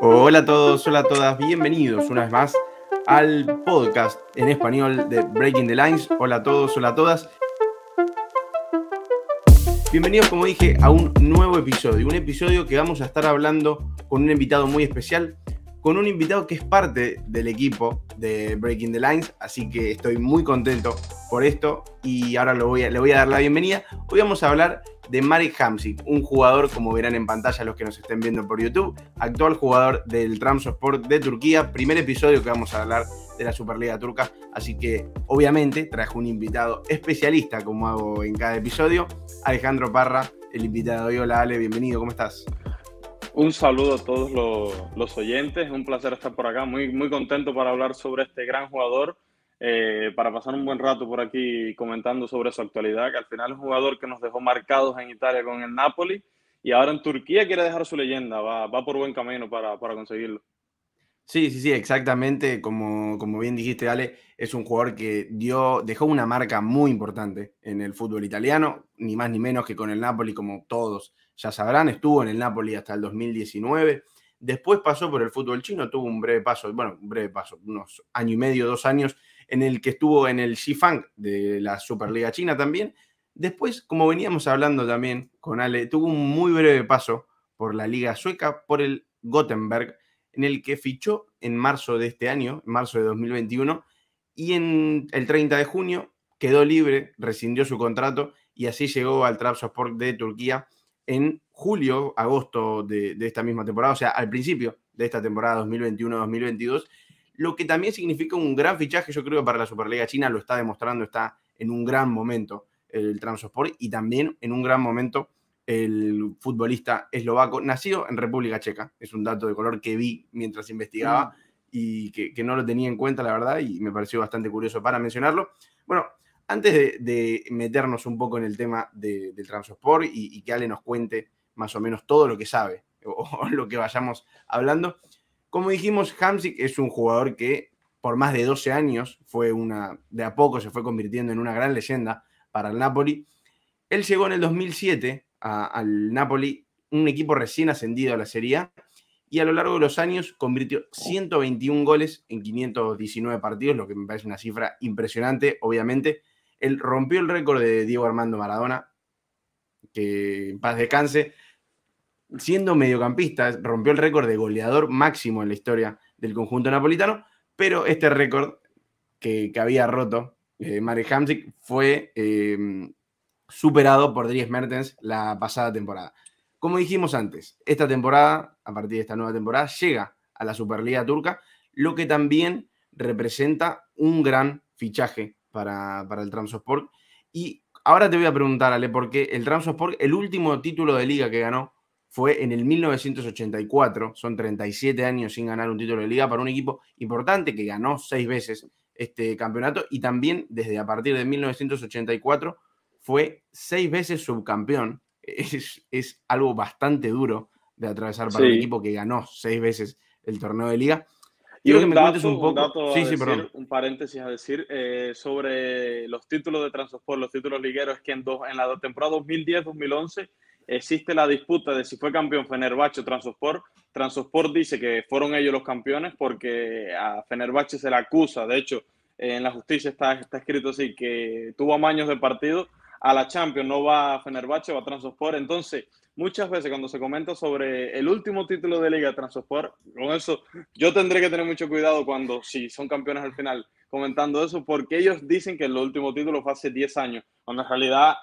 Hola a todos, hola a todas, bienvenidos una vez más al podcast en español de Breaking the Lines. Hola a todos, hola a todas. Bienvenidos, como dije, a un nuevo episodio, un episodio que vamos a estar hablando con un invitado muy especial, con un invitado que es parte del equipo de Breaking the Lines, así que estoy muy contento por esto y ahora lo voy a, le voy a dar la bienvenida. Hoy vamos a hablar de Marek Hamsik, un jugador, como verán en pantalla los que nos estén viendo por YouTube, actual jugador del Trabzonspor de Turquía, primer episodio que vamos a hablar de la Superliga Turca, así que obviamente traje un invitado especialista, como hago en cada episodio, Alejandro Parra, el invitado de hoy. Hola Ale, bienvenido, ¿cómo estás? Un saludo a todos los, los oyentes, un placer estar por acá, muy, muy contento para hablar sobre este gran jugador eh, para pasar un buen rato por aquí comentando sobre su actualidad, que al final es un jugador que nos dejó marcados en Italia con el Napoli y ahora en Turquía quiere dejar su leyenda, va, va por buen camino para, para, conseguirlo. Sí, sí, sí, exactamente. Como, como bien dijiste, Ale, es un jugador que dio, dejó una marca muy importante en el fútbol italiano, ni más ni menos que con el Napoli, como todos ya sabrán, estuvo en el Napoli hasta el 2019. Después pasó por el fútbol chino, tuvo un breve paso, bueno, un breve paso, unos año y medio, dos años en el que estuvo en el Xifang de la Superliga China también. Después, como veníamos hablando también con Ale, tuvo un muy breve paso por la Liga Sueca, por el Gothenburg, en el que fichó en marzo de este año, en marzo de 2021, y en el 30 de junio quedó libre, rescindió su contrato y así llegó al Trabzonspor de Turquía en julio, agosto de, de, esta misma temporada, o sea, al principio de esta temporada 2021-2022, lo que también significa un gran fichaje, yo creo para la Superliga China lo está demostrando, está en un gran momento el Transport y también en un gran momento el futbolista eslovaco, nacido en República Checa, es un dato de color que vi mientras investigaba mm. y que, que, no lo tenía en cuenta, la verdad, y me pareció bastante curioso para mencionarlo. Bueno, antes de, de meternos un poco en el tema de, del Transport y, y, que Ale nos cuente más o menos todo lo que sabe o, o lo que vayamos hablando, como dijimos, Hamsik es un jugador que por más de 12 años fue una, de a poco se fue convirtiendo en una gran leyenda para el Napoli. Él llegó en el 2007 a, al Napoli, un equipo recién ascendido a la Serie A, y a lo largo de los años convirtió 121 goles en 519 partidos, lo que me parece una cifra impresionante, obviamente. Él rompió el récord de Diego Armando Maradona, que en paz descanse, siendo mediocampista, rompió el récord de goleador máximo en la historia del conjunto napolitano, pero este récord que, que, había roto eh, Marek Hamsik fue eh, superado por Dries Mertens la pasada temporada. Como dijimos antes, esta temporada, a partir de esta nueva temporada, llega a la Superliga Turca, lo que también representa un gran fichaje para, para el Trabzonspor. Y ahora te voy a preguntar, Ale, por qué el Trabzonspor, el último título de liga que ganó fue en el 1984, son 37 años sin ganar un título de liga para un equipo importante que ganó seis veces este campeonato y también desde a partir de 1984 fue seis veces subcampeón. Es, es algo bastante duro de atravesar para sí. un equipo que ganó seis veces el torneo de liga. Quiero que me dato, cuentes un poco. Un, dato sí, sí, decir, perdón. un paréntesis a decir eh, sobre los títulos de Transport, los títulos ligueros, es que en, dos, en la temporada 2010-2011 existe la disputa de si fue campeón Fenerbahce o Transosport. Transosport dice que fueron ellos los campeones porque a Fenerbahce se le acusa, de hecho, en la justicia está, está escrito así, que tuvo amaños de partido. A la Champions no va a Fenerbahce, va a Transosport. Entonces, muchas veces cuando se comenta sobre el último título de liga de Transosport, con eso yo tendré que tener mucho cuidado cuando, si son campeones al final, comentando eso, porque ellos dicen que el último título fue hace 10 años, cuando en realidad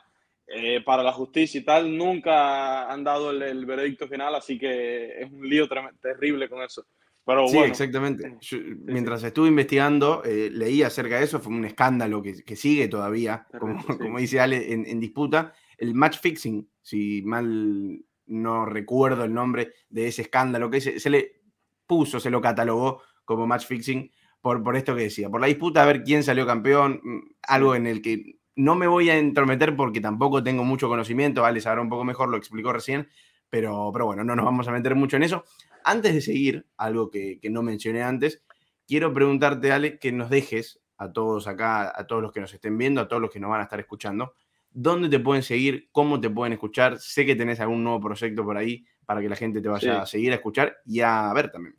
eh, para la justicia y tal, nunca han dado el, el, veredicto final, así que es un lío terrible con eso. Pero, sí, bueno. exactamente. Yo, mientras estuve investigando, eh, leí acerca de eso, fue un escándalo que, que sigue todavía, como, sí. como, dice Ale, en, en, disputa. El match fixing, si mal no recuerdo el nombre de ese escándalo, que se, se le puso, se lo catalogó como match fixing por, por esto que decía, por la disputa a ver quién salió campeón, mm, algo en el que no me voy a entrometer porque tampoco tengo mucho conocimiento, vale, sabrá un poco mejor, lo explicó recién, pero, pero bueno, no nos vamos a meter mucho en eso. Antes de seguir, algo que, que no mencioné antes, quiero preguntarte, Ale, que nos dejes a todos acá, a todos los que nos estén viendo, a todos los que nos van a estar escuchando, dónde te pueden seguir, cómo te pueden escuchar. Sé que tenés algún nuevo proyecto por ahí para que la gente te vaya a seguir, a escuchar y a ver también.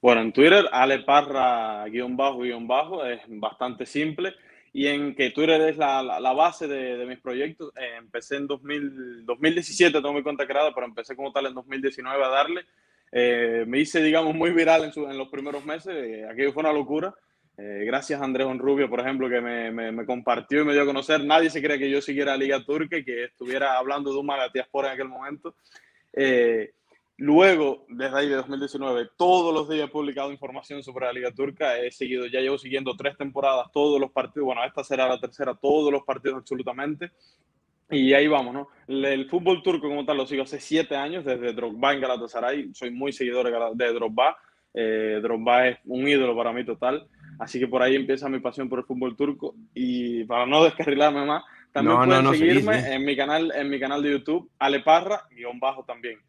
Bueno, en Twitter, Ale Parra, guion bajo, guion bajo, es bastante simple. Y en que Twitter es la, la, base de, de, mis proyectos. Eh, empecé en 2000, 2017, tengo mi cuenta creada, pero empecé como tal en 2019 a darle. Eh, me hice, digamos, muy viral en, en los primeros meses. Eh, aquello fue una locura. gracias a Andrés Rubio, por ejemplo, que me, me, me, compartió y me dio a conocer. Nadie se cree que yo siguiera Liga Turca y que estuviera hablando de un por en aquel momento. Luego, desde ahí de 2019, todos los días he publicado información sobre la Liga Turca. He seguido, ya llevo siguiendo tres temporadas, todos los partidos. Bueno, esta será la tercera, todos los partidos absolutamente. Y ahí vamos, ¿no? El fútbol turco como tal lo sigo hace siete años, desde Drogba en Galatasaray. Soy muy seguidor de Drogba. Eh, Drogba es un ídolo para mí total. Así que por ahí empieza mi pasión por el fútbol turco. Y para no descarrilarme más, también pueden seguirme en, mi canal, en mi canal de YouTube, Aleparra, guion bajo también.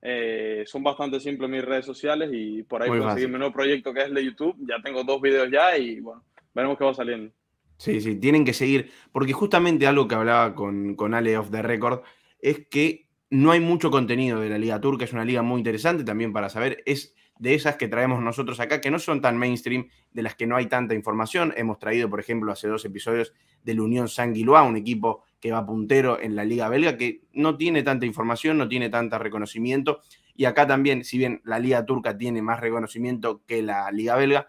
Eh, son bastante simples mis redes sociales y por ahí pueden seguir mi nuevo proyecto que es el de YouTube. Ya tengo dos videos ya y bueno, veremos qué va saliendo. Sí, sí, tienen que seguir, porque justamente algo que hablaba con, con Ale of the Record es que no hay mucho contenido de la Liga Turca, es una liga muy interesante también para saber, es de esas que traemos nosotros acá, que no son tan mainstream, de las que no hay tanta información. Hemos traído, por ejemplo, hace dos episodios del Unión Sanguiloa, un equipo que va puntero en la liga belga, que no tiene tanta información, no tiene tanto reconocimiento. Y acá también, si bien la liga turca tiene más reconocimiento que la liga belga,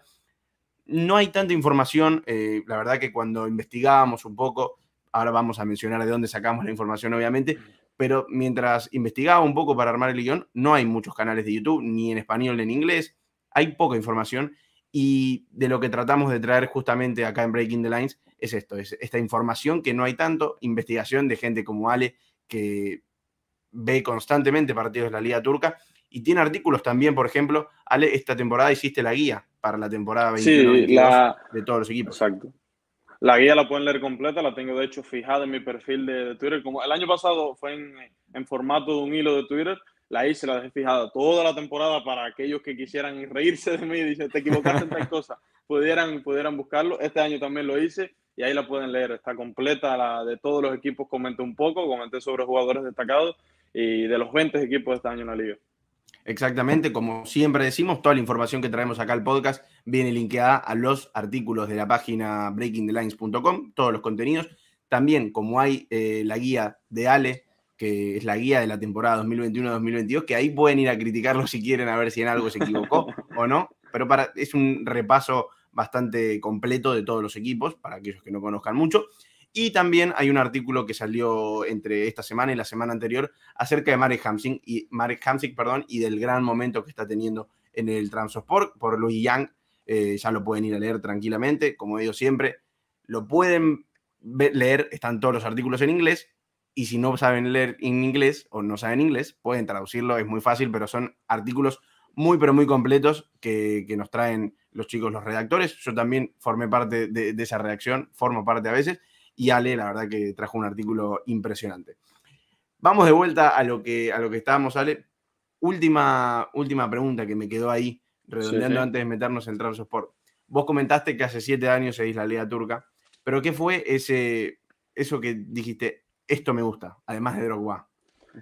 no hay tanta información. Eh, la verdad que cuando investigábamos un poco, ahora vamos a mencionar de dónde sacamos la información, obviamente, pero mientras investigaba un poco para armar el guion, no hay muchos canales de YouTube, ni en español ni en inglés, hay poca información y de lo que tratamos de traer justamente acá en Breaking the Lines es esto, es esta información que no hay tanto, investigación de gente como Ale que ve constantemente partidos de la Liga Turca y tiene artículos también, por ejemplo, Ale, esta temporada hiciste la guía para la temporada 21 de todos los equipos. Exacto. La guía la pueden leer completa, la tengo de hecho fijada en mi perfil de, Twitter. Como el año pasado fue en, formato de un hilo de Twitter, la hice, la dejé fijada toda la temporada para aquellos que quisieran reírse de mí y dicen, te equivocaste en tal cosa, pudieran, pudieran buscarlo. Este año también lo hice y ahí la pueden leer. Está completa la de todos los equipos, comenté un poco, comenté sobre jugadores destacados y de los 20 equipos de este año en la liga. Exactamente, como siempre decimos, toda la información que traemos acá al podcast viene linkeada a los artículos de la página breakingthelines.com, todos los contenidos. También, como hay eh, la guía de Ale que es la guía de la temporada 2021-2022, que ahí pueden ir a criticarlo si quieren a ver si en algo se equivocó o no, pero para, es un repaso bastante completo de todos los equipos, para aquellos que no conozcan mucho. Y también hay un artículo que salió entre esta semana y la semana anterior acerca de Marek Hamsik y, Marek Hamsik, perdón, y del gran momento que está teniendo en el Transport por Louis Young. Eh, ya lo pueden ir a leer tranquilamente, como digo siempre. Lo pueden leer, están todos los artículos en inglés, y si no saben leer en inglés o no saben inglés, pueden traducirlo, es muy fácil, pero son artículos muy, pero muy completos que, nos traen los chicos, los redactores. Yo también formé parte de, esa redacción, formo parte a veces, y Ale, la verdad que trajo un artículo impresionante. Vamos de vuelta a lo que, a lo que estábamos, Ale. Última, última pregunta que me quedó ahí, redondeando antes de meternos en Transport. Vos comentaste que hace siete años seguís la Liga Turca, pero ¿qué fue ese, eso que dijiste? esto me gusta, además de Drogba?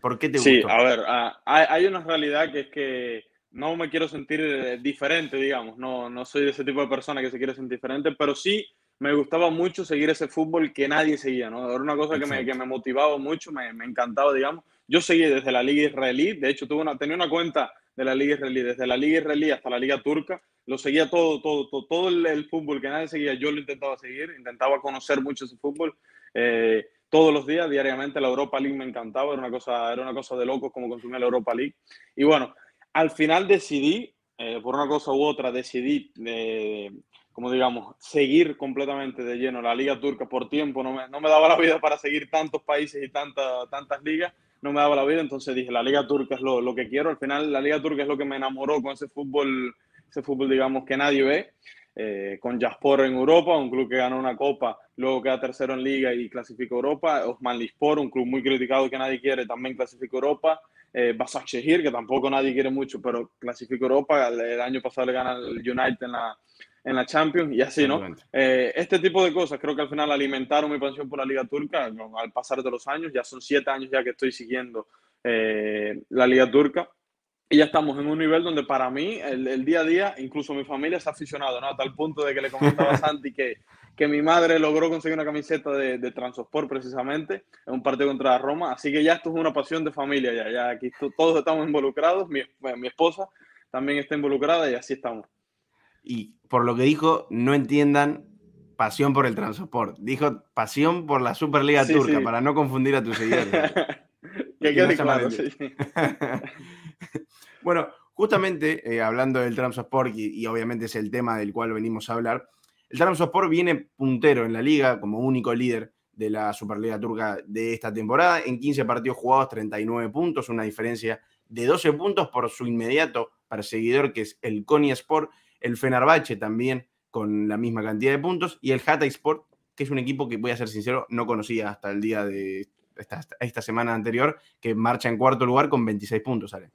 ¿Por qué te gusta? Sí, a ver, ah, hay una realidad que es que no me quiero sentir eh, diferente, digamos, no, no soy de ese tipo de persona que se quiere sentir diferente, pero sí me gustaba mucho seguir ese fútbol que nadie seguía, ¿no? Era una cosa que me, que me, motivaba mucho, me, me, encantaba, digamos. Yo seguí desde la Liga Israelí, de hecho tuve una, tenía una cuenta de la Liga Israelí, desde la Liga Israelí hasta la Liga Turca, lo seguía todo, todo, todo, todo el, el, fútbol que nadie seguía, yo lo intentaba seguir, intentaba conocer mucho ese fútbol. Eh, todos los días, diariamente. La Europa League me encantaba, era una cosa, era una cosa de locos como consumía la Europa League. Y bueno, al final decidí, eh, por una cosa u otra, decidí, eh, como digamos, seguir completamente de lleno la Liga Turca por tiempo. No me, no me daba la vida para seguir tantos países y tanta, tantas ligas. No me daba la vida, entonces dije, la Liga Turca es lo, lo que quiero. Al final, la Liga Turca es lo que me enamoró con ese fútbol, ese fútbol, digamos, que nadie ve. Eh, con Jaspor en Europa, un club que ganó una copa, luego queda tercero en liga y clasifica Europa. Osman Lispor, un club muy criticado que nadie quiere, también clasifica Europa. Eh, Basak Shehir, que tampoco nadie quiere mucho, pero clasifica Europa. El, año pasado le gana el United en la, en la Champions y así, ¿no? Eh, este tipo de cosas creo que al final alimentaron mi pasión por la Liga Turca al pasar de los años. Ya son siete años ya que estoy siguiendo la Liga Turca. Y ya estamos en un nivel donde para mí, el, día a día, incluso mi familia ha aficionado, ¿no? A tal punto de que le comentaba a Santi que, que mi madre logró conseguir una camiseta de, de Transport precisamente en un partido contra Roma. Así que ya esto es una pasión de familia, ya, ya aquí todos estamos involucrados. Mi, mi esposa también está involucrada y así estamos. Y por lo que dijo, no entiendan pasión por el Transport. Dijo pasión por la Superliga Turca, para no confundir a tus seguidores. que quede claro, sí. Bueno, justamente eh, hablando del Transport, y, y, obviamente es el tema del cual venimos a hablar, el Transport viene puntero en la liga como único líder de la Superliga Turca de esta temporada. En 15 partidos jugados, 39 puntos, una diferencia de 12 puntos por su inmediato perseguidor, que es el Konya Sport, el Fenerbahce también con la misma cantidad de puntos, y el Hatay Sport, que es un equipo que, voy a ser sincero, no conocía hasta el día de esta, esta semana anterior, que marcha en cuarto lugar con 26 puntos, ¿sale?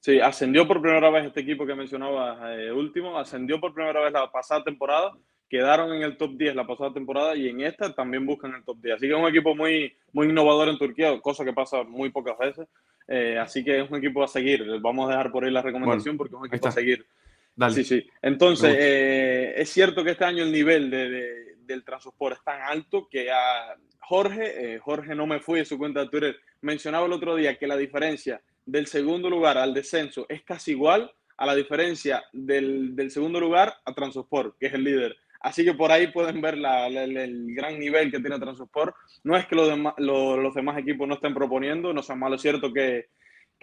Sí, ascendió por primera vez este equipo que mencionaba eh, último, ascendió por primera vez la pasada temporada, quedaron en el top 10 la pasada temporada y en esta también buscan el top 10. Así que es un equipo muy, muy innovador en Turquía, cosa que pasa muy pocas veces. Eh, así que es un equipo a seguir. Vamos a dejar por ahí la recomendación porque es un equipo a seguir. Dale. Sí, sí. Entonces, eh, es cierto que este año el nivel de, del transport es tan alto que a Jorge, Jorge no me fui de su cuenta de Twitter, mencionaba el otro día que la diferencia del segundo lugar al descenso es casi igual a la diferencia del, segundo lugar a Transport, que es el líder. Así que por ahí pueden ver el, gran nivel que tiene Transport. No es que los, demás, los, demás equipos no estén proponiendo, no sea malo, es cierto que,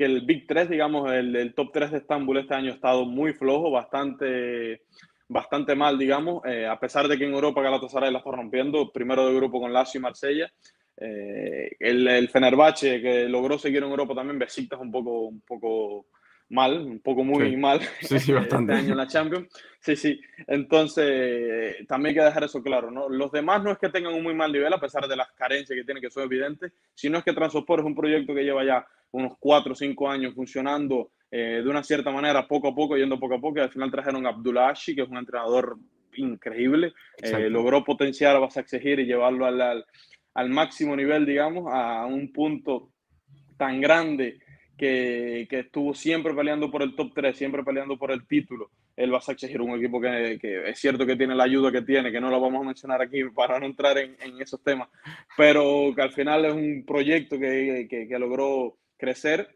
el Big 3, digamos, el, top 3 de Estambul este año ha estado muy flojo, bastante, bastante mal, digamos, eh, a pesar de que en Europa Galatasaray la está rompiendo, primero de grupo con Lazio y Marsella. Eh, el, el, Fenerbahce, que logró seguir en Europa también, Besiktas un poco, un poco mal, un poco muy mal sí, sí, bastante. este año en la Champions. Sí, sí. Entonces, también hay que dejar eso claro. ¿no? Los demás no es que tengan un muy mal nivel, a pesar de las carencias que tienen, que son evidentes, sino es que Transport es un proyecto que lleva ya unos 4 o 5 años funcionando eh, de una cierta manera, poco a poco, yendo poco a poco, y al final trajeron a Abdullah Ashi, que es un entrenador increíble, eh, logró potenciar a Basak y llevarlo al, al máximo nivel, digamos, a un punto tan grande que, estuvo siempre peleando por el top 3, siempre peleando por el título. El Basak es un equipo que, es cierto que tiene la ayuda que tiene, que no lo vamos a mencionar aquí para no entrar en, esos temas, pero que al final es un proyecto que, que logró crecer.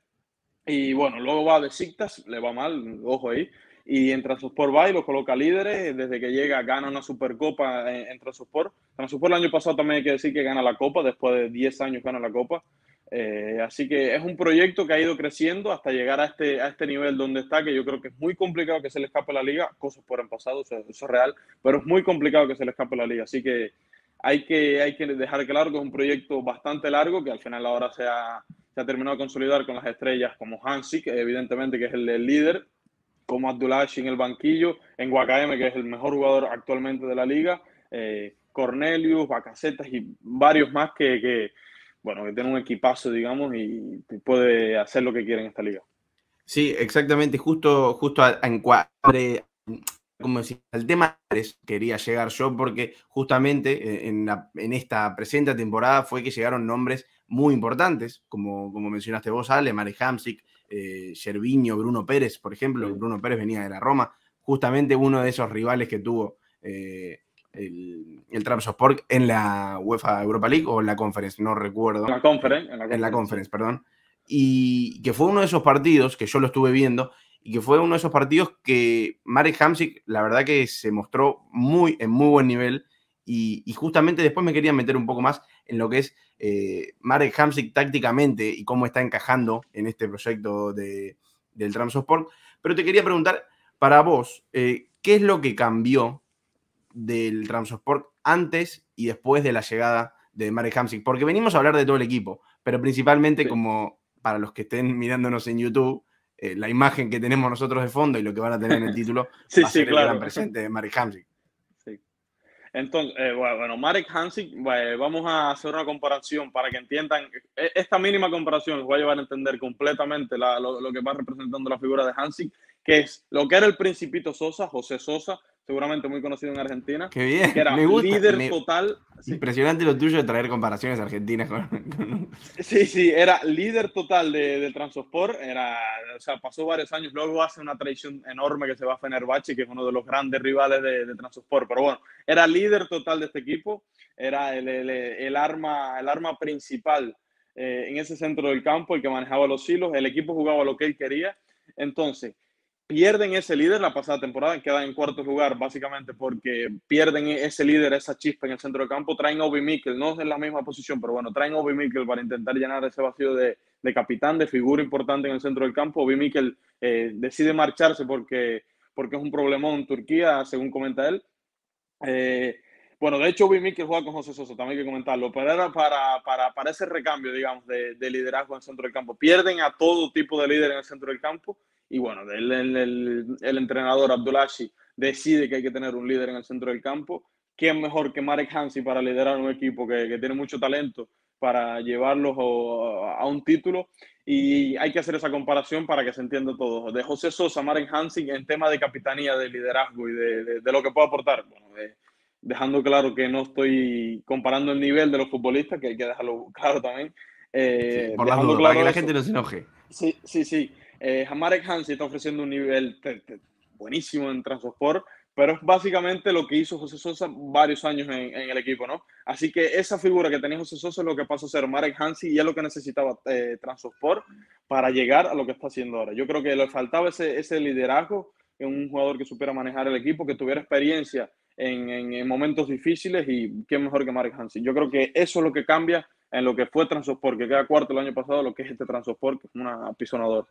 Y bueno, luego va de Sictas, le va mal, ojo ahí, y en Transport va y lo coloca líderes. Desde que llega, gana una Supercopa en, en Transport. Transport el año pasado también hay que decir que gana la Copa, después de 10 años gana la Copa. Eh, así que es un proyecto que ha ido creciendo hasta llegar a este, a este nivel donde está, que yo creo que es muy complicado que se le escape la liga. Cosas por en pasado, eso, es real, pero es muy complicado que se le escape la liga. Así que hay que, hay que dejar claro que es un proyecto bastante largo, que al final ahora se ha, se ha terminado de consolidar con las estrellas como Hansik, evidentemente que es el, el líder, como Abdullahi en el banquillo, en Guacam, que es el mejor jugador actualmente de la liga, eh, Cornelius, Bacacetas y varios más que, que, bueno, que tienen un equipazo, digamos, y puede hacer lo que quiere en esta liga. Sí, exactamente, justo, justo en cuadre, como decir, al tema quería llegar yo, porque justamente eh, en, en, esta presente temporada fue que llegaron nombres muy importantes, como, como mencionaste vos, Ale, Mare Hamsik, eh, Bruno Pérez, por ejemplo. Bruno Pérez venía de la Roma, justamente uno de esos rivales que tuvo eh, el, el Trabzonspor en la UEFA Europa League o en la Conference, no recuerdo. En la Conference. En la Conference, perdón. Y que fue uno de esos partidos que yo lo estuve viendo y que fue uno de esos partidos que Marek Hamsik, la verdad que se mostró muy, en muy buen nivel y, y justamente después me quería meter un poco más en lo que es eh, Marek Hamsik tácticamente y cómo está encajando en este proyecto de, del Transport. Pero te quería preguntar, para vos, eh, ¿qué es lo que cambió del Transport antes y después de la llegada de Marek Hamsik? Porque venimos a hablar de todo el equipo, pero principalmente como para los que estén mirándonos en YouTube, eh, la imagen que tenemos nosotros de fondo y lo que van a tener en el título sí, va a ser el gran presente de Marek Hamsik. Entonces, eh, bueno, Marek Hansik, vamos a hacer una comparación para que entiendan. E, esta mínima comparación les voy a llevar a entender completamente lo, que va representando la figura de Hansik, que es lo que era el Principito Sosa, José Sosa. Seguramente muy conocido en Argentina. Qué bien. Que era líder total. Impresionante lo tuyo de traer comparaciones argentinas Sí, sí, era líder total de, de Transosport. Era, o sea, pasó varios años. Luego hace una traición enorme que se va a Fenerbahce, que es uno de los grandes rivales de, de Transosport. Pero bueno, era líder total de este equipo. Era el, el, el arma, el arma principal eh, en ese centro del campo, el que manejaba los hilos. El equipo jugaba lo que él quería. Entonces, pierden ese líder la pasada temporada, quedan en cuarto lugar básicamente porque pierden ese líder, esa chispa en el centro del campo, traen Obi Mikkel, no es en la misma posición, pero bueno, traen Obi Mikkel para intentar llenar ese vacío de, de, capitán, de figura importante en el centro del campo. Obi Mikkel eh, decide marcharse porque, porque es un problemón en Turquía, según comenta él. Eh, bueno, de hecho, Obi Mikkel juega con José Sosa, también hay que comentarlo, pero era para, para, para ese recambio, digamos, de, de liderazgo en el centro del campo. Pierden a todo tipo de líder en el centro del campo y bueno, el, el, el, entrenador Abdullashi decide que hay que tener un líder en el centro del campo. ¿Quién mejor que Marek Hansi para liderar un equipo que, que tiene mucho talento para llevarlos a, a, un título? Y hay que hacer esa comparación para que se entienda todo. De José Sosa, Marek Hansi en tema de capitanía, de liderazgo y de, de, de lo que puede aportar. Bueno, eh, dejando claro que no estoy comparando el nivel de los futbolistas, que hay que dejarlo claro también. Eh, sí, por la duda, claro para que la gente no se enoje. Sí, sí, sí. Eh, Hamarek Hansi está ofreciendo un nivel buenísimo en Transport, pero es básicamente lo que hizo José Sosa varios años en, el equipo, ¿no? Así que esa figura que tenía José Sosa es lo que pasó a ser Marek Hansi y es lo que necesitaba eh, para llegar a lo que está haciendo ahora. Yo creo que le faltaba ese, liderazgo en un jugador que supiera manejar el equipo, que tuviera experiencia en, en, en momentos difíciles y qué mejor que Marek Hansi. Yo creo que eso es lo que cambia en lo que fue Transport, que queda cuarto el año pasado, lo que es este Transport, que es una apisonador.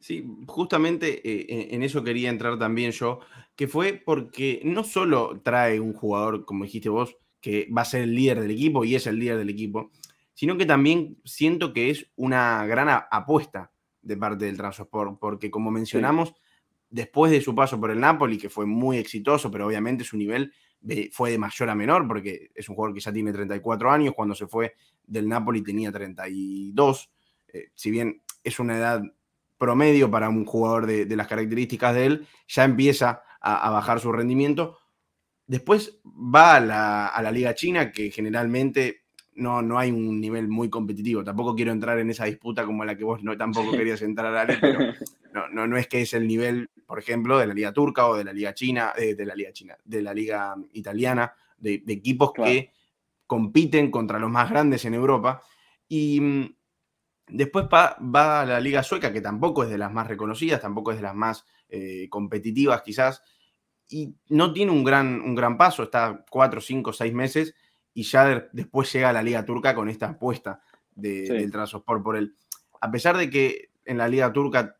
Sí, justamente eh, en eso quería entrar también yo, que fue porque no solo trae un jugador, como dijiste vos, que va a ser el líder del equipo y es el líder del equipo, sino que también siento que es una gran apuesta de parte del Transport, porque como mencionamos, sí. después de su paso por el Napoli, que fue muy exitoso, pero obviamente su nivel fue de mayor a menor, porque es un jugador que ya tiene 34 años, cuando se fue del Napoli tenía 32, eh, si bien es una edad promedio para un jugador de, de, las características de él, ya empieza a, a bajar su rendimiento. Después va a la, a la, Liga China, que generalmente no, no hay un nivel muy competitivo. Tampoco quiero entrar en esa disputa como la que vos no, tampoco querías entrar, Ale, pero no, no, no, es que es el nivel, por ejemplo, de la Liga Turca o de la Liga China, eh, de la Liga China, de la Liga Italiana, de, de equipos claro. que compiten contra los más grandes en Europa. Y mm, Después va, a la Liga Sueca, que tampoco es de las más reconocidas, tampoco es de las más eh, competitivas quizás, y no tiene un gran, un gran paso, está cuatro, cinco, seis meses, y ya de, después llega a la Liga Turca con esta apuesta de, sí. del Transport por él. A pesar de que en la Liga Turca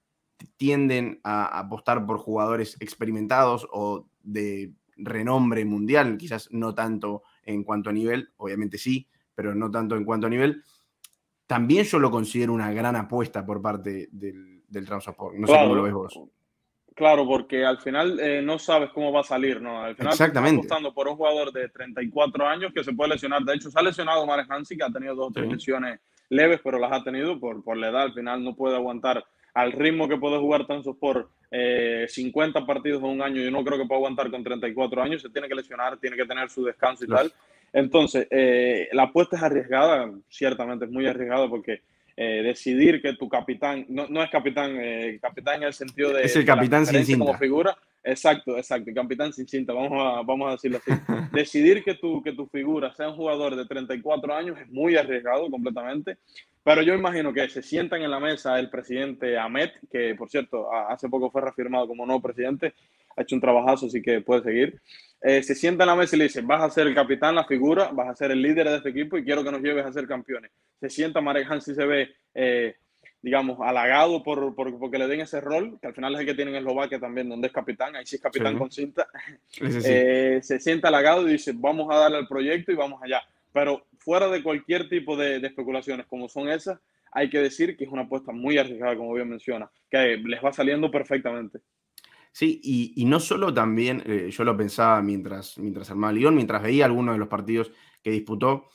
tienden a apostar por jugadores experimentados o de renombre mundial, quizás no tanto en cuanto a nivel, obviamente sí, pero no tanto en cuanto a nivel, también yo lo considero una gran apuesta por parte del, del Transport. No claro, sé cómo lo ves vos. Claro, porque al final eh, no sabes cómo va a salir, ¿no? Al final Exactamente. estás apostando por un jugador de 34 años que se puede lesionar. De hecho, se ha lesionado Marek Hansi, que ha tenido dos o tres sí. lesiones leves, pero las ha tenido por, por la edad. Al final no puede aguantar al ritmo que puede jugar Transport eh, 50 partidos en un año. Yo no creo que pueda aguantar con 34 años. Se tiene que lesionar, tiene que tener su descanso y tal. Entonces, eh, la apuesta es arriesgada, ciertamente es muy arriesgada porque eh, decidir que tu capitán, no, no es capitán, eh, capitán en el sentido de... Es el capitán sin cinta. Como figura, exacto, exacto, capitán sin cinta, vamos a, vamos a decirlo así. decidir que tu, que tu figura sea un jugador de 34 años es muy arriesgado completamente, pero yo imagino que se sientan en la mesa el presidente Ahmed, que por cierto hace poco fue reafirmado como nuevo presidente, ha hecho un trabajazo, así que puede seguir eh, se sienta en la mesa y le dice, vas a ser el capitán, la figura, vas a ser el líder de este equipo y quiero que nos lleves a ser campeones. Se sienta Marek Hansi se ve, eh, digamos, halagado por, por, porque le den ese rol, que al final es el que tiene en Eslovaquia también, donde es capitán, ahí sí es capitán sí. con cinta. Sí. Eh, se sienta halagado y dice, vamos a darle al proyecto y vamos allá. Pero fuera de cualquier tipo de, de especulaciones como son esas, hay que decir que es una apuesta muy arriesgada, como bien menciona, que les va saliendo perfectamente. Sí, y, y, no solo también, eh, yo lo pensaba mientras, mientras armaba Lyon, mientras veía algunos de los partidos que disputó,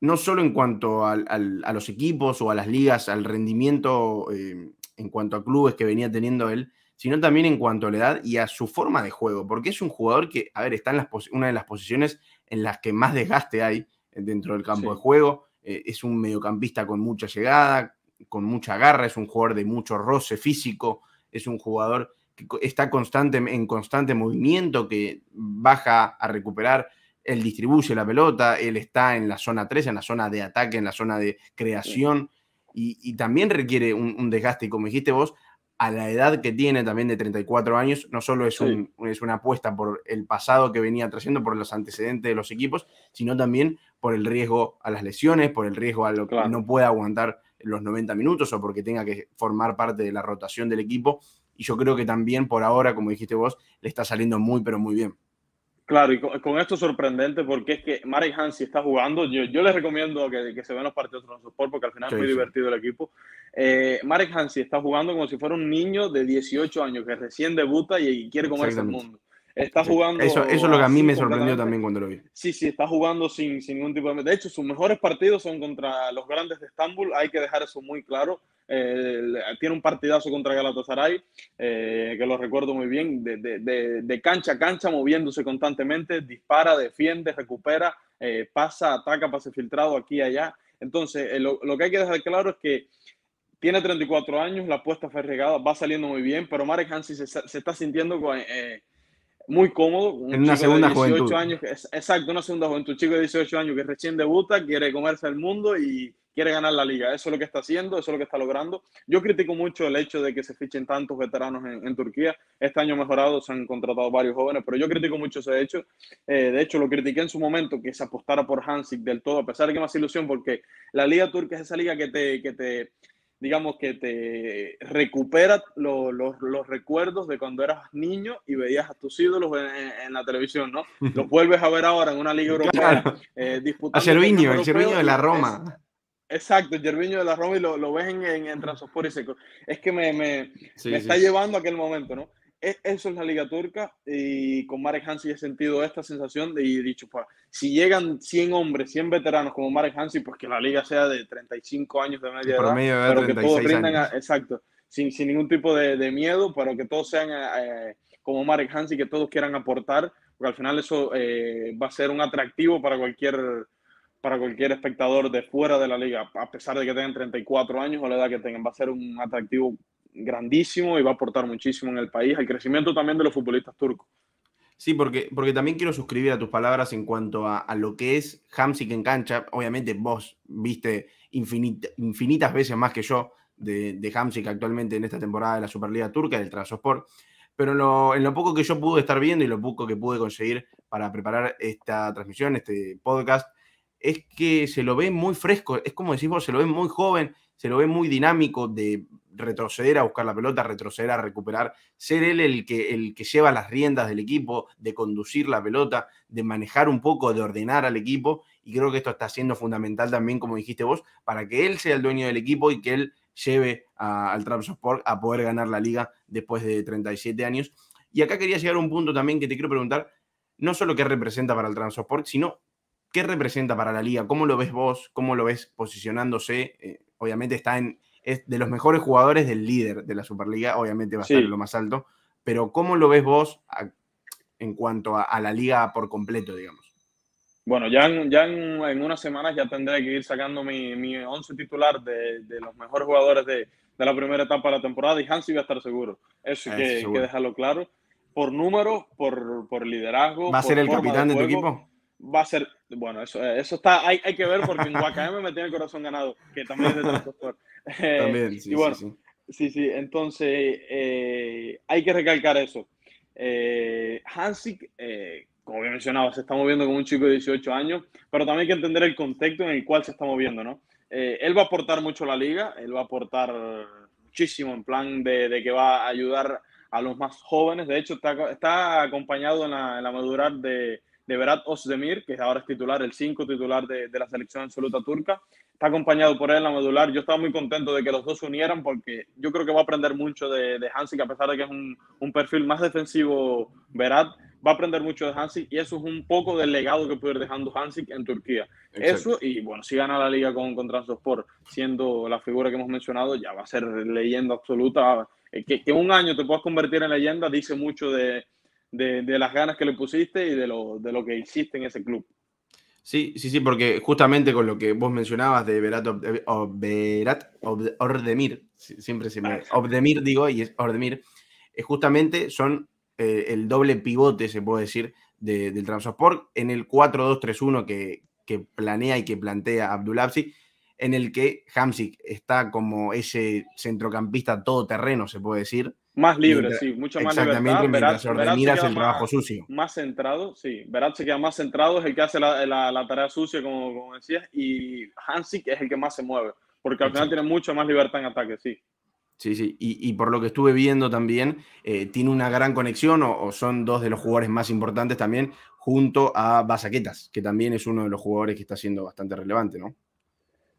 no solo en cuanto al, al, a los equipos o a las ligas, al rendimiento eh, en cuanto a clubes que venía teniendo él, sino también en cuanto a la edad y a su forma de juego, porque es un jugador que, a ver, está en una de las posiciones en las que más desgaste hay dentro del campo de juego, eh, es un mediocampista con mucha llegada, con mucha garra, es un jugador de mucho roce físico, es un jugador que está constante, en constante movimiento, que baja a recuperar, él distribuye la pelota, él está en la zona 3, en la zona de ataque, en la zona de creación, y, también requiere un, desgaste, y como dijiste vos, a la edad que tiene también de 34 años, no solo es, es una apuesta por el pasado que venía trayendo, por los antecedentes de los equipos, sino también por el riesgo a las lesiones, por el riesgo a lo que no pueda aguantar los 90 minutos o porque tenga que formar parte de la rotación del equipo. Y yo creo que también por ahora, como dijiste vos, le está saliendo muy, pero muy bien. Claro, y con, esto es sorprendente porque es que Marek Hansi está jugando. Yo, yo les recomiendo que, que se vean los partidos de Sport porque al final es muy divertido el equipo. Eh, Marek Hansi está jugando como si fuera un niño de 18 años que recién debuta y, quiere comerse el mundo. Está jugando. Eso, eso es lo que a mí me sorprendió también cuando lo vi. Sí, sí, está jugando sin, sin ningún tipo de. De hecho, sus mejores partidos son contra los grandes de Estambul. Hay que dejar eso muy claro. Eh, tiene un partidazo contra Galatasaray, eh, que lo recuerdo muy bien, de, de, de, cancha a cancha, moviéndose constantemente, dispara, defiende, recupera, eh, pasa, ataca, pase filtrado aquí y allá. Entonces, lo, lo, que hay que dejar claro es que tiene 34 años, la apuesta fue regada, va saliendo muy bien, pero Marek Hansi se, se está sintiendo muy cómodo. en una segunda de 18 juventud. Años, exacto, una segunda juventud. Un chico de 18 años que recién debuta, quiere comerse el mundo y quiere ganar la liga. Eso es lo que está haciendo, eso es lo que está logrando. Yo critico mucho el hecho de que se fichen tantos veteranos en, Turquía. Este año mejorado, se han contratado varios jóvenes, pero yo critico mucho ese hecho. Eh, de hecho, lo critiqué en su momento que se apostara por Hansik del todo, a pesar de que más ilusión, porque la liga turca es esa liga que te, que te digamos que te recupera los recuerdos de cuando eras niño y veías a tus ídolos en, la televisión, ¿no? Los vuelves a ver ahora en una liga europea. Eh, a Cerviño, el Cerviño de la Roma. exacto, el Cerviño de la Roma y lo, ves en, en, en y Seco. Es que me, me, me está llevando a aquel momento, ¿no? E, eso es la Liga Turca y con Marek Hansi he sentido esta sensación de, y he dicho, pues, si llegan 100 hombres, 100 veteranos como Marek Hansi, pues que la liga sea de 35 años de media edad, pero que todos rindan, exacto, sin, sin, ningún tipo de, de, miedo, pero que todos sean eh, como Marek Hansi, que todos quieran aportar, porque al final eso eh, va a ser un atractivo para cualquier para cualquier espectador de fuera de la liga, a pesar de que tengan 34 años o la edad que tengan, va a ser un atractivo grandísimo y va a aportar muchísimo en el país, al crecimiento también de los futbolistas turcos. Sí, porque, porque también quiero suscribir a tus palabras en cuanto a, lo que es Hamsik en cancha. Obviamente vos viste infinitas veces más que yo de, de Hamsik actualmente en esta temporada de la Superliga Turca, del Transport. Pero en lo, en lo, poco que yo pude estar viendo y lo poco que pude conseguir para preparar esta transmisión, este podcast, es que se lo ve muy fresco. Es como decís vos, se lo ve muy joven, se lo ve muy dinámico de retroceder a buscar la pelota, retroceder a recuperar, ser él el que, el que lleva las riendas del equipo, de conducir la pelota, de manejar un poco, de ordenar al equipo. Y creo que esto está siendo fundamental también, como dijiste vos, para que él sea el dueño del equipo y que él lleve al Trabzonspor a poder ganar la liga después de 37 años. Y acá quería llegar a un punto también que te quiero preguntar, no solo qué representa para el Trabzonspor, sino qué representa para la liga, cómo lo ves vos, cómo lo ves posicionándose. Obviamente está en, es de los mejores jugadores del líder de la Superliga, obviamente va a estar en lo más alto, pero ¿cómo lo ves vos en cuanto a, la liga por completo, digamos? Bueno, ya en, ya en, unas semanas ya tendré que ir sacando mi, mi once titular de, de, los mejores jugadores de, de, la primera etapa de la temporada y Hansi va a estar seguro. Eso hay que, que, dejarlo claro. Por número, por, por liderazgo. ¿Va a ser el capitán de, tu equipo? Va a ser, bueno, eso, eso está, hay, hay que ver porque en Wakame me tiene el corazón ganado, que también es de transporte. También, sí, sí, sí. sí, entonces eh, hay que recalcar eso. Eh, Hansik, eh, como bien mencionado, se está moviendo como un chico de 18 años, pero también hay que entender el contexto en el cual se está moviendo, ¿no? Eh, él va a aportar mucho a la liga, él va a aportar muchísimo en plan de, de, que va a ayudar a los más jóvenes. De hecho, está, está acompañado en la, en la madurar de, de Berat Osdemir, que ahora es titular, el 5 titular de, de, la selección absoluta turca. Está acompañado por él en la medular. Yo estaba muy contento de que los dos se unieran porque yo creo que va a aprender mucho de, de Hansik, a pesar de que es un, un, perfil más defensivo Berat, va a aprender mucho de Hansik y eso es un poco del legado que puede ir dejando Hansik en Turquía. Eso y bueno, si gana la liga con, con Transport siendo la figura que hemos mencionado, ya va a ser leyenda absoluta que, que, un año te puedas convertir en leyenda dice mucho de, de, de las ganas que le pusiste y de lo, de lo que hiciste en ese club. Sí, sí, sí, porque justamente con lo que vos mencionabas de Berat, Berat Ordemir, siempre se me... Obdemir digo, y es Ordemir, es justamente son eh, el doble pivote, se puede decir, del Transport en el 4-2-3-1 que, que, planea y que plantea Abdulabsi, en el que Hamsik está como ese centrocampista todoterreno, se puede decir, más libre, sí, mucho más Exactamente, mientras mientras el trabajo sucio. Más centrado, sí. Berat se queda más centrado, es el que hace la, la, tarea sucia, como, como, decías, y Hansik es el que más se mueve, porque al final tiene mucha más libertad en ataque, sí. Sí, sí, y, y por lo que estuve viendo también, eh, tiene una gran conexión, o, son dos de los jugadores más importantes también, junto a Basaquetas, que también es uno de los jugadores que está siendo bastante relevante, ¿no?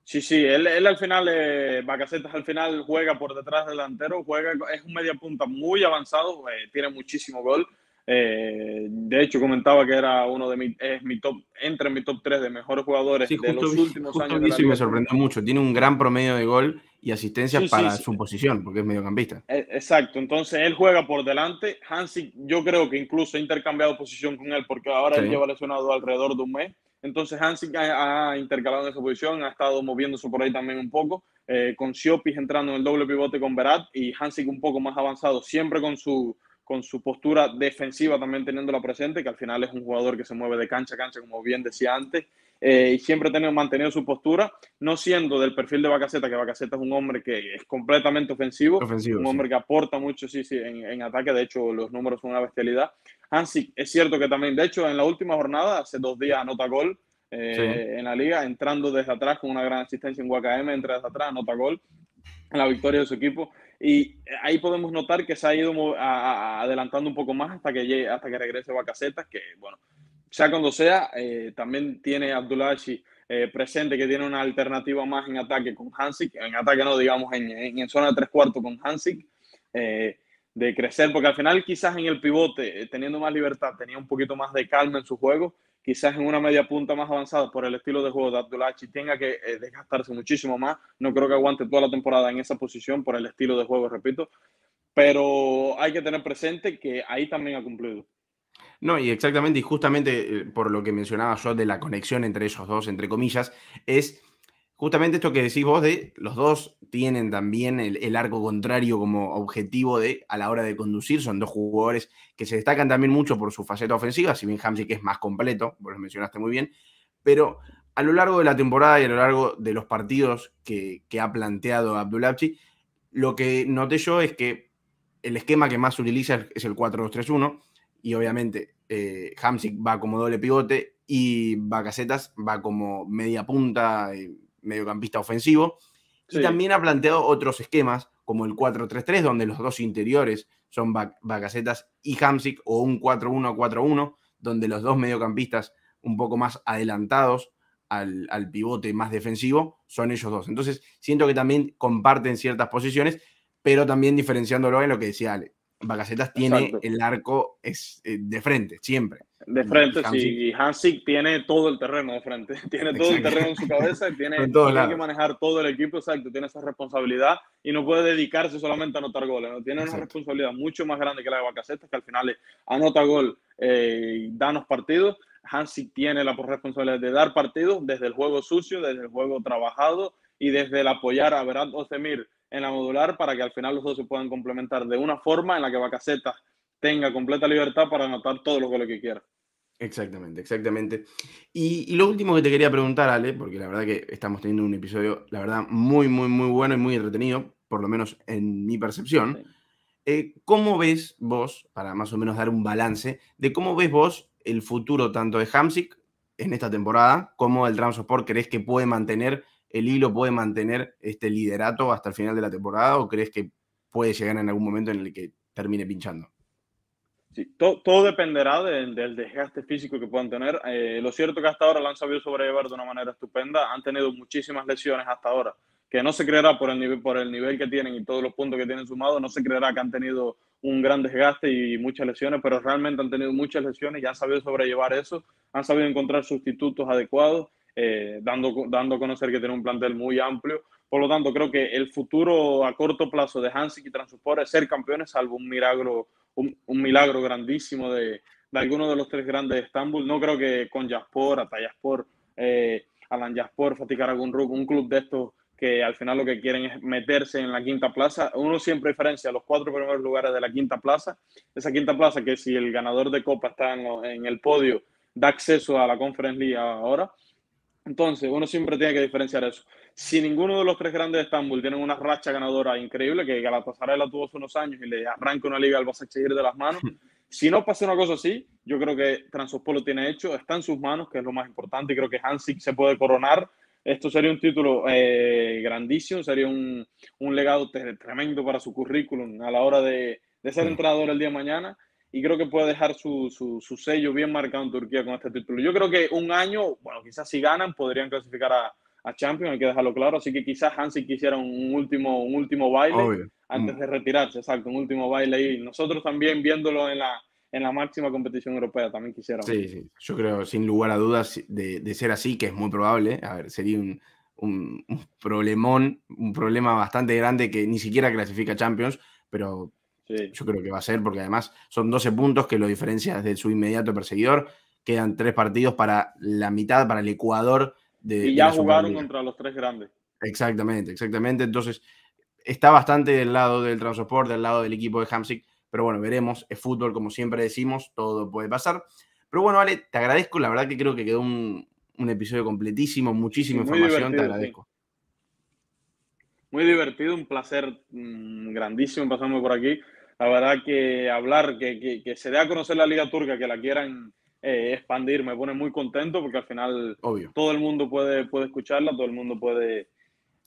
Sí, sí, él, él al final, eh, Bacacetas al final juega por detrás delantero, juega, es un media punta muy avanzado, eh, tiene muchísimo gol. Eh, de hecho, comentaba que era uno de mi, es mi top, entre mi top 3 de mejores jugadores de los últimos años. Sí, me sorprendió mucho. Tiene un gran promedio de gol y asistencia para su posición, porque es mediocampista. E, exacto, entonces él juega por delante. Hansi, yo creo que incluso ha intercambiado posición con él, porque ahora él lleva lesionado alrededor de un mes. Entonces Hansik ha, intercalado en esa posición, ha estado moviéndose por ahí también un poco, eh, con Siopis entrando en el doble pivote con Berat y Hansik un poco más avanzado, siempre con su, con su postura defensiva también teniéndola presente, que al final es un jugador que se mueve de cancha a cancha, como bien decía antes, eh, y siempre ha mantenido su postura, no siendo del perfil de Bacaseta, que Bacaseta es un hombre que es completamente ofensivo, un hombre que aporta mucho sí, sí, en, en, ataque, de hecho los números son una bestialidad, Hansi, es cierto que también, de hecho, en la última jornada, hace dos días anota gol eh, en la liga, entrando desde atrás con una gran asistencia en UAKM, entra desde atrás, anota gol en la victoria de su equipo. Y ahí podemos notar que se ha ido adelantando un poco más hasta que, llegue, hasta que regrese Bacacetas, que bueno, sea cuando sea, eh, también tiene Abdullahi eh, presente que tiene una alternativa más en ataque con Hansik, en ataque no, digamos, en, en, zona de tres cuartos con Hansik. Eh, de crecer, porque al final quizás en el pivote, eh, teniendo más libertad, tenía un poquito más de calma en su juego, quizás en una media punta más avanzada por el estilo de juego de Abdullahi tenga que eh, desgastarse muchísimo más, no creo que aguante toda la temporada en esa posición por el estilo de juego, repito, pero hay que tener presente que ahí también ha cumplido. No, y exactamente, y justamente eh, por lo que mencionaba yo de la conexión entre ellos dos, entre comillas, es justamente esto que decís vos de los dos tienen también el, arco contrario como objetivo de a la hora de conducir. Son dos jugadores que se destacan también mucho por su faceta ofensiva, si bien que es más completo, vos lo mencionaste muy bien, pero a lo largo de la temporada y a lo largo de los partidos que, ha planteado Abdulabchi, lo que noté yo es que el esquema que más utiliza es el 4-2-3-1 y obviamente eh, va como doble pivote y Bacacetas va como media punta, eh, mediocampista ofensivo. Y también ha planteado otros esquemas, como el 4-3-3, donde los dos interiores son Bacacetas y Hamsik, o un 4-1-4-1, donde los dos mediocampistas un poco más adelantados al, al, pivote más defensivo son ellos dos. Entonces, siento que también comparten ciertas posiciones, pero también diferenciándolo en lo que decía Ale. Bacacetas tiene el arco es, eh, de frente, siempre. De frente, sí. Y Hansik tiene todo el terreno de frente. Tiene todo el terreno en su cabeza tiene, tiene que manejar todo el equipo, exacto. Tiene esa responsabilidad y no puede dedicarse solamente a anotar goles. ¿no? Tiene una responsabilidad mucho más grande que la de Bacacetas, que al final anota gol eh, danos partidos. Hansik tiene la responsabilidad de dar partidos desde el juego sucio, desde el juego trabajado y desde el apoyar a Berat Osemir en la modular para que al final los dos se puedan complementar de una forma en la que Bacaseta tenga completa libertad para anotar todos los goles que quiera. Exactamente, exactamente. Y, lo último que te quería preguntar, Ale, porque la verdad que estamos teniendo un episodio, la verdad, muy, muy, muy bueno y muy entretenido, por lo menos en mi percepción. Eh, ¿Cómo ves vos, para más o menos dar un balance, de cómo ves vos el futuro tanto de Hamsik en esta temporada como el Transport crees que puede mantener el hilo puede mantener este liderato hasta el final de la temporada o crees que puede llegar en algún momento en el que termine pinchando? Sí, todo, dependerá del desgaste físico que puedan tener. Eh, lo cierto que hasta ahora lo han sabido sobrellevar de una manera estupenda. Han tenido muchísimas lesiones hasta ahora, que no se creerá por el nivel, por el nivel que tienen y todos los puntos que tienen sumados, no se creerá que han tenido un gran desgaste y muchas lesiones, pero realmente han tenido muchas lesiones y han sabido sobrellevar eso, han sabido encontrar sustitutos adecuados eh, dando, dando a conocer que tiene un plantel muy amplio, Por lo tanto, creo que el futuro a corto plazo de Hansik y Transport es ser campeones, salvo un milagro, un, milagro grandísimo de, de, alguno de los tres grandes de Estambul. No creo que con Jaspor, Atayaspor, eh, Alan Jaspor, algún un club de estos que al final lo que quieren es meterse en la quinta plaza. Uno siempre diferencia los cuatro primeros lugares de la quinta plaza. Esa quinta plaza que si el ganador de Copa está en, el podio, da acceso a la Conference League ahora. Entonces, uno siempre tiene que diferenciar eso. Si ninguno de los tres grandes de Estambul tienen una racha ganadora increíble, que Galatasaray la tuvo hace unos años y le arranca una liga al seguir de las manos, si no pasa una cosa así, yo creo que Transospolo tiene hecho, está en sus manos, que es lo más importante, y creo que Hansik se puede coronar. Esto sería un título eh, grandísimo, sería un, un, legado tremendo para su currículum a la hora de, de ser entrenador el día de mañana y creo que puede dejar su, su, su, sello bien marcado en Turquía con este título. Yo creo que un año, bueno, quizás si ganan podrían clasificar a, a Champions, hay que dejarlo claro, así que quizás Hansi quisiera un último, un último baile antes mm. de retirarse, exacto, un último baile y nosotros también viéndolo en la, en la máxima competición europea también quisiera. Sí, sí, yo creo sin lugar a dudas de, de ser así, que es muy probable, a ver, sería un, un, problemón, un problema bastante grande que ni siquiera clasifica Champions, pero yo creo que va a ser porque además son 12 puntos que lo diferencia de su inmediato perseguidor, quedan tres partidos para la mitad, para el Ecuador. De, y ya jugaron contra los tres grandes. Exactamente, exactamente, entonces está bastante del lado del Transport, del lado del equipo de Hamsik pero bueno, veremos. Es fútbol, como siempre decimos, todo puede pasar. Pero bueno, Ale, te agradezco. La verdad que creo que quedó un, episodio completísimo, muchísima información. Te agradezco. Muy divertido, un placer mm, grandísimo pasarme por aquí. La verdad que hablar, que, se dé a conocer la Liga Turca, que la quieran eh, expandir, me pone muy contento porque al final todo el mundo puede, puede escucharla, todo el mundo puede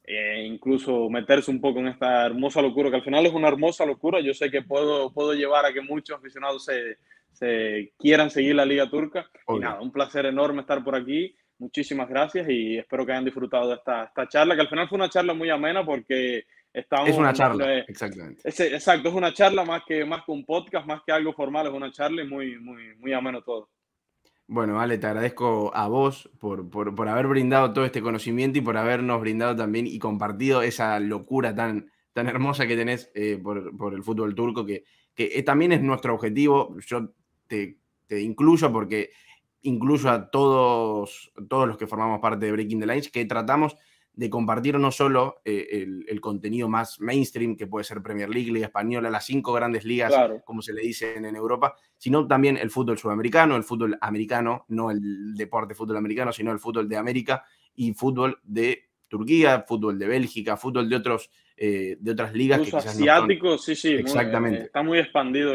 eh, incluso meterse un poco en esta hermosa locura, que al final es una hermosa locura. Yo sé que puedo, puedo llevar a que muchos aficionados se, se quieran seguir la Liga Turca. Y nada, un placer enorme estar por aquí. Muchísimas gracias y espero que hayan disfrutado de esta, esta charla, que al final fue una charla muy amena porque estamos... Es una charla, exactamente. exacto, es una charla más que, más que un podcast, más que algo formal, es una charla y muy, muy, muy ameno todo. Bueno, Ale, te agradezco a vos por, por, haber brindado todo este conocimiento y por habernos brindado también y compartido esa locura tan, tan hermosa que tenés eh, por, el fútbol turco, que, que, eh, también es nuestro objetivo. Yo te, te, incluyo porque incluyo a todos, todos los que formamos parte de Breaking the Lines, que tratamos de compartir no solo eh, el, contenido más mainstream, que puede ser Premier League, Liga Española, las cinco grandes ligas, como se le dicen en Europa, sino también el fútbol sudamericano, el fútbol americano, no el deporte fútbol americano, sino el fútbol de América y fútbol de Turquía, fútbol de Bélgica, fútbol de otros eh, de otras ligas. que asiáticos, sí, sí. Exactamente. está muy expandido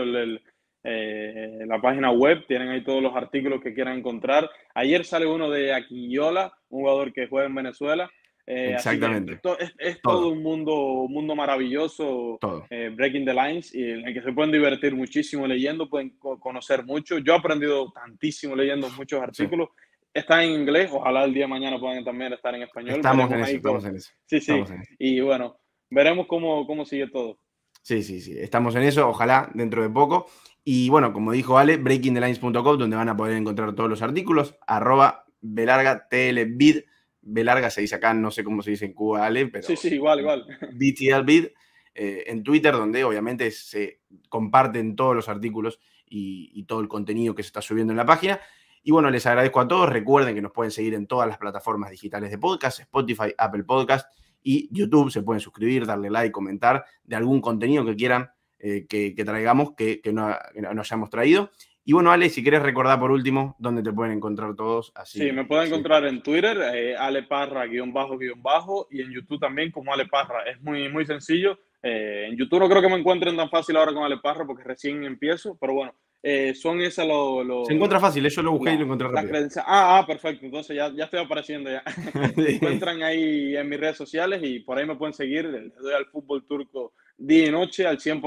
eh, la página web, tienen ahí todos los artículos que quieran encontrar. Ayer sale uno de Aquillola, un jugador que juega en Venezuela, eh, Exactamente. es, todo. un mundo, mundo maravilloso, eh, Breaking the Lines, y en el que se pueden divertir muchísimo leyendo, pueden conocer mucho. Yo he aprendido tantísimo leyendo muchos artículos. Está en inglés, ojalá el día de mañana puedan también estar en español. Estamos en, eso, estamos en eso. Sí, sí. Y bueno, veremos cómo, cómo sigue todo. Sí, sí, sí. Estamos en eso, ojalá dentro de poco. Y bueno, como dijo Ale, breakingthelines.com, donde van a poder encontrar todos los artículos, arroba belarga tlbid B larga se dice acá, no sé cómo se dice en Cuba, Ale, pero. Sí, sí, igual, igual. BTLBID eh, en Twitter, donde obviamente se comparten todos los artículos y, todo el contenido que se está subiendo en la página. Y bueno, les agradezco a todos. Recuerden que nos pueden seguir en todas las plataformas digitales de podcast, Spotify, Apple Podcast y YouTube. Se pueden suscribir, darle like, comentar de algún contenido que quieran eh, que, traigamos, que, no, que no hayamos traído. Y bueno, Ale, si quieres recordar por último dónde te pueden encontrar todos. Así, sí, me pueden encontrar en Twitter, eh, Ale Parra, guion bajo, guion bajo, y en YouTube también como Ale Parra. Es muy, muy sencillo. Eh, en YouTube no creo que me encuentren tan fácil ahora con Ale Parra porque recién empiezo, pero bueno, eh, son esas los... Se encuentra fácil, yo lo busqué y lo encontré rápido. Ah, ah, perfecto, entonces ya, ya estoy apareciendo ya. me encuentran ahí en mis redes sociales y por ahí me pueden seguir. Le doy al fútbol turco día y noche al 100%,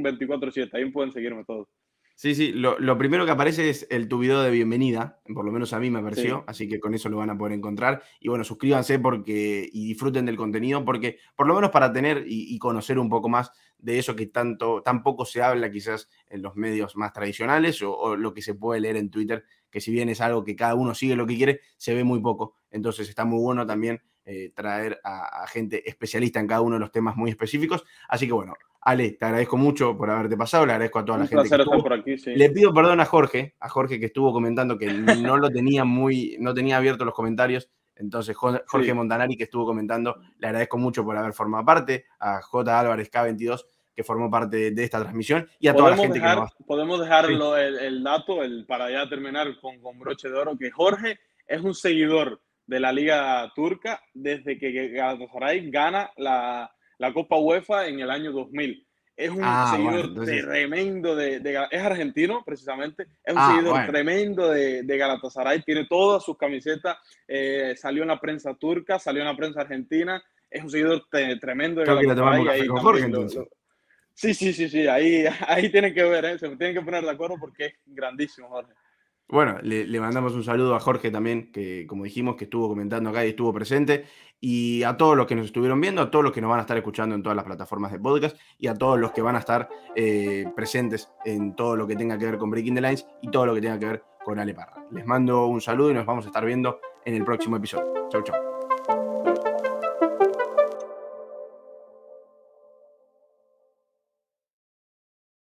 24-7. Ahí pueden seguirme todos. Sí, sí, lo, primero que aparece es el tu video de bienvenida, por lo menos a mí me apareció, así que con eso lo van a poder encontrar. Y bueno, suscríbanse porque, y disfruten del contenido, porque por lo menos para tener y, conocer un poco más de eso que tanto, tan poco se habla quizás en los medios más tradicionales o, lo que se puede leer en Twitter, que si bien es algo que cada uno sigue lo que quiere, se ve muy poco. Entonces está muy bueno también eh, traer a, gente especialista en cada uno de los temas muy específicos. Así que bueno, Ale, te agradezco mucho por haberte pasado, le agradezco a toda la gente. Que estuvo. Por aquí, Le pido perdón a Jorge, a Jorge que estuvo comentando que no lo tenía muy, no tenía abiertos los comentarios. Entonces, Jorge Montanari, que estuvo comentando, le agradezco mucho por haber formado parte, a J. Álvarez K22, que formó parte de esta transmisión, y a toda la gente que Podemos dejarlo el, dato el, para ya terminar con, con broche de oro, que Jorge es un seguidor de la Liga Turca desde que Galatasaray gana la, la Copa UEFA en el año 2000. Es un ah, seguidor tremendo de, Es argentino, precisamente. Es un ah, seguidor tremendo de, de, Galatasaray. Tiene todas sus camisetas. Eh, salió en la prensa turca, salió en la prensa argentina. Es un seguidor tremendo de Galatasaray. sí, sí, sí, sí. Ahí, ahí tienen que ver, ¿eh? se tienen que poner de acuerdo porque es grandísimo, Jorge. Bueno, le, mandamos un saludo a Jorge también, que como dijimos, que estuvo comentando acá y estuvo presente, y a todos los que nos estuvieron viendo, a todos los que nos van a estar escuchando en todas las plataformas de podcast, y a todos los que van a estar eh, presentes en todo lo que tenga que ver con Breaking the Lines y todo lo que tenga que ver con Ale Parra. Les mando un saludo y nos vamos a estar viendo en el próximo episodio. Chau, chau.